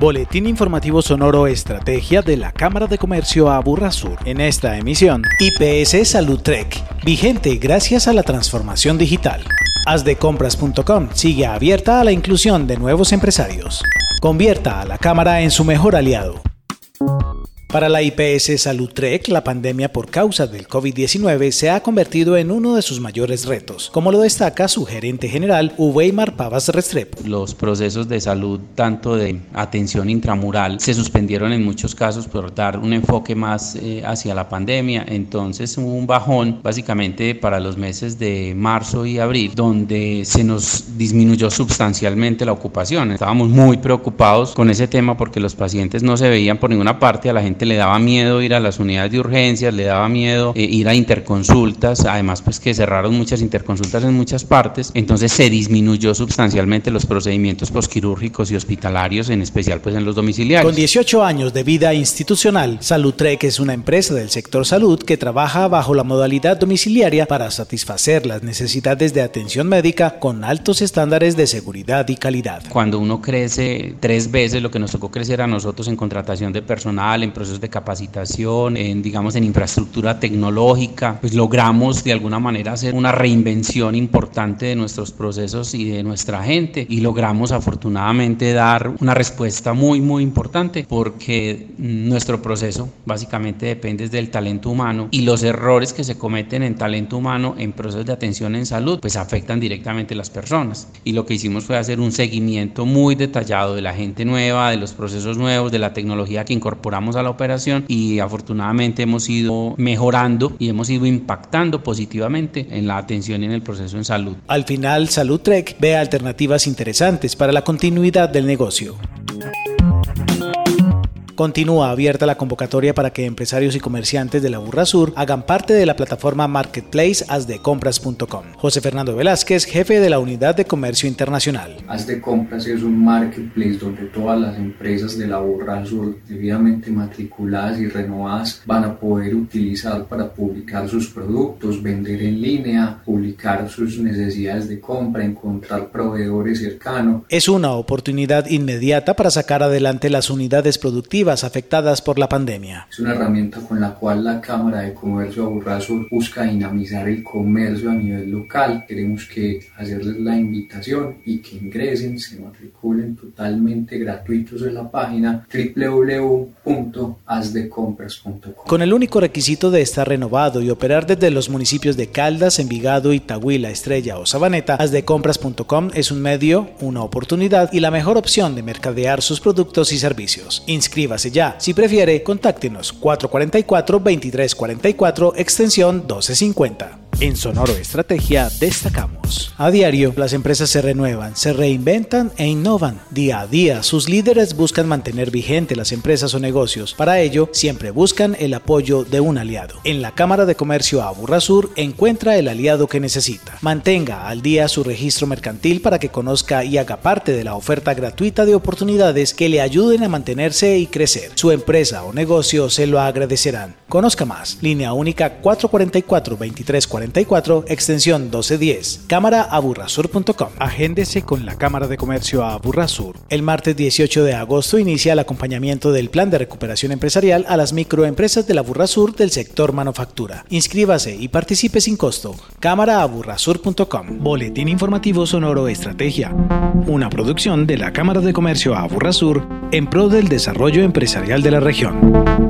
Boletín informativo sonoro Estrategia de la Cámara de Comercio Aburrasur. En esta emisión, IPS Salud Trek, vigente gracias a la transformación digital. Asdecompras.com sigue abierta a la inclusión de nuevos empresarios. Convierta a la Cámara en su mejor aliado. Para la IPS Salud Trek, la pandemia por causa del COVID-19 se ha convertido en uno de sus mayores retos, como lo destaca su gerente general, Uweimar Pavas Restrepo. Los procesos de salud, tanto de atención intramural, se suspendieron en muchos casos por dar un enfoque más eh, hacia la pandemia. Entonces hubo un bajón básicamente para los meses de marzo y abril, donde se nos disminuyó sustancialmente la ocupación. Estábamos muy preocupados con ese tema porque los pacientes no se veían por ninguna parte, a la gente le daba miedo ir a las unidades de urgencias, le daba miedo eh, ir a interconsultas, además pues que cerraron muchas interconsultas en muchas partes, entonces se disminuyó sustancialmente los procedimientos posquirúrgicos y hospitalarios, en especial pues en los domiciliarios. Con 18 años de vida institucional, Saludtrek es una empresa del sector salud que trabaja bajo la modalidad domiciliaria para satisfacer las necesidades de atención médica con altos estándares de seguridad y calidad. Cuando uno crece tres veces lo que nos tocó crecer a nosotros en contratación de personal, en procesos de capacitación, en, digamos, en infraestructura tecnológica, pues logramos de alguna manera hacer una reinvención importante de nuestros procesos y de nuestra gente. Y logramos afortunadamente dar una respuesta muy, muy importante porque nuestro proceso básicamente depende del talento humano y los errores que se cometen en talento humano en procesos de atención en salud pues afectan directamente a las personas. Y lo que hicimos fue hacer un seguimiento muy detallado de la gente nueva, de los procesos nuevos, de la tecnología que incorporamos a la operación y afortunadamente hemos ido mejorando y hemos ido impactando positivamente en la atención y en el proceso en salud. Al final, Salud Trek ve alternativas interesantes para la continuidad del negocio. Continúa abierta la convocatoria para que empresarios y comerciantes de la Burra Sur hagan parte de la plataforma Marketplace asdecompras.com. José Fernando Velázquez, jefe de la Unidad de Comercio Internacional. As de Compras es un marketplace donde todas las empresas de la Burra Sur debidamente matriculadas y renovadas van a poder utilizar para publicar sus productos, vender en línea, publicar sus necesidades de compra, encontrar proveedores cercanos. Es una oportunidad inmediata para sacar adelante las unidades productivas afectadas por la pandemia. Es una herramienta con la cual la Cámara de Comercio Aburrasur busca dinamizar el comercio a nivel local. Queremos que hacerles la invitación y que ingresen, se matriculen totalmente gratuitos en la página www.asdecompras.com. Con el único requisito de estar renovado y operar desde los municipios de Caldas, Envigado, Itagüila, Estrella o Sabaneta, asdecompras.com es un medio, una oportunidad y la mejor opción de mercadear sus productos y servicios. Inscríbase ya. Si prefiere, contáctenos 444-2344, extensión 1250. En Sonoro Estrategia destacamos. A diario, las empresas se renuevan, se reinventan e innovan. Día a día, sus líderes buscan mantener vigente las empresas o negocios. Para ello, siempre buscan el apoyo de un aliado. En la Cámara de Comercio Aburrasur encuentra el aliado que necesita. Mantenga al día su registro mercantil para que conozca y haga parte de la oferta gratuita de oportunidades que le ayuden a mantenerse y crecer. Su empresa o negocio se lo agradecerán. Conozca más. Línea única 444 2340 extensión 1210, cámaraaburrasur.com. Agéndese con la Cámara de Comercio a Aburrasur. El martes 18 de agosto inicia el acompañamiento del Plan de Recuperación Empresarial a las microempresas de la Aburrasur del sector manufactura. Inscríbase y participe sin costo. cámaraaburrasur.com. Boletín informativo sonoro Estrategia. Una producción de la Cámara de Comercio a Aburrasur en pro del desarrollo empresarial de la región.